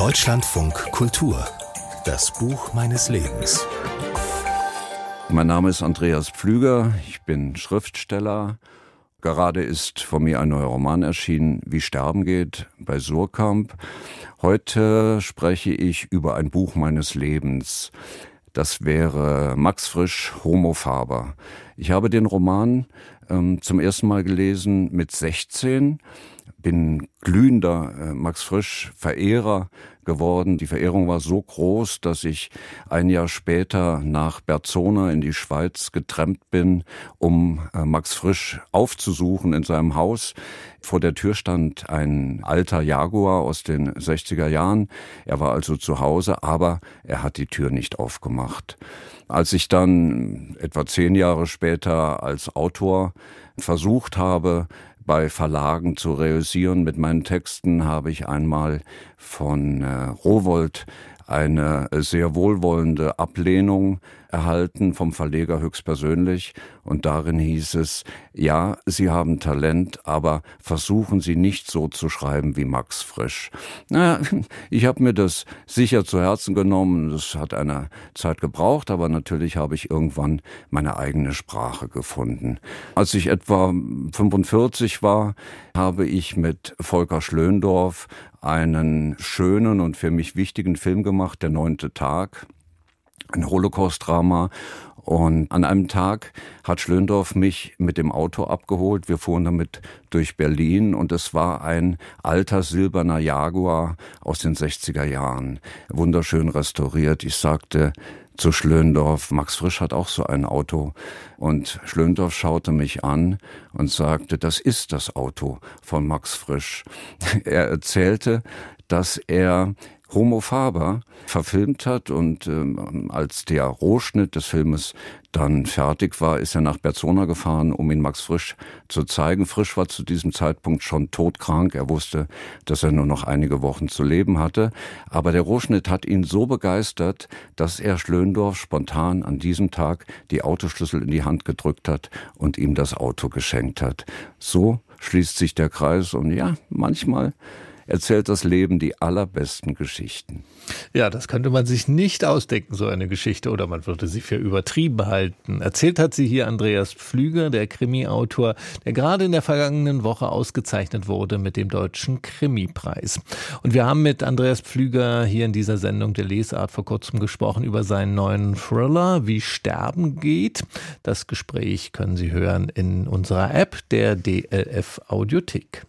Deutschlandfunk Kultur. Das Buch meines Lebens. Mein Name ist Andreas Pflüger. Ich bin Schriftsteller. Gerade ist von mir ein neuer Roman erschienen, Wie Sterben geht, bei Surkamp. Heute spreche ich über ein Buch meines Lebens. Das wäre Max Frisch, Homo Faber. Ich habe den Roman ähm, zum ersten Mal gelesen mit 16 bin glühender äh, Max Frisch Verehrer geworden. Die Verehrung war so groß, dass ich ein Jahr später nach Berzona in die Schweiz getrennt bin, um äh, Max Frisch aufzusuchen in seinem Haus. Vor der Tür stand ein alter Jaguar aus den 60er Jahren. Er war also zu Hause, aber er hat die Tür nicht aufgemacht. Als ich dann etwa zehn Jahre später als Autor versucht habe, bei Verlagen zu reüssieren. Mit meinen Texten habe ich einmal von äh, Rowold eine sehr wohlwollende Ablehnung erhalten vom Verleger höchstpersönlich und darin hieß es, ja, Sie haben Talent, aber versuchen Sie nicht so zu schreiben wie Max Frisch. Na, ich habe mir das sicher zu Herzen genommen, das hat eine Zeit gebraucht, aber natürlich habe ich irgendwann meine eigene Sprache gefunden. Als ich etwa 45 war, habe ich mit Volker Schlöndorf einen schönen und für mich wichtigen Film gemacht, Der neunte Tag ein Holocaust-Drama. Und an einem Tag hat Schlöndorf mich mit dem Auto abgeholt. Wir fuhren damit durch Berlin und es war ein alter silberner Jaguar aus den 60er Jahren. Wunderschön restauriert. Ich sagte zu Schlöndorf, Max Frisch hat auch so ein Auto. Und Schlöndorf schaute mich an und sagte, das ist das Auto von Max Frisch. Er erzählte, dass er Homo Faber verfilmt hat und ähm, als der Rohschnitt des Filmes dann fertig war, ist er nach Berzona gefahren, um ihn Max Frisch zu zeigen. Frisch war zu diesem Zeitpunkt schon todkrank. Er wusste, dass er nur noch einige Wochen zu leben hatte. Aber der Rohschnitt hat ihn so begeistert, dass er Schlöndorf spontan an diesem Tag die Autoschlüssel in die Hand gedrückt hat und ihm das Auto geschenkt hat. So schließt sich der Kreis und ja, manchmal erzählt das Leben die allerbesten Geschichten. Ja, das könnte man sich nicht ausdenken, so eine Geschichte, oder man würde sie für übertrieben halten. Erzählt hat sie hier Andreas Pflüger, der Krimi-Autor, der gerade in der vergangenen Woche ausgezeichnet wurde mit dem Deutschen Krimi-Preis. Und wir haben mit Andreas Pflüger hier in dieser Sendung der Lesart vor kurzem gesprochen über seinen neuen Thriller, Wie Sterben geht. Das Gespräch können Sie hören in unserer App der DLF Audiothek.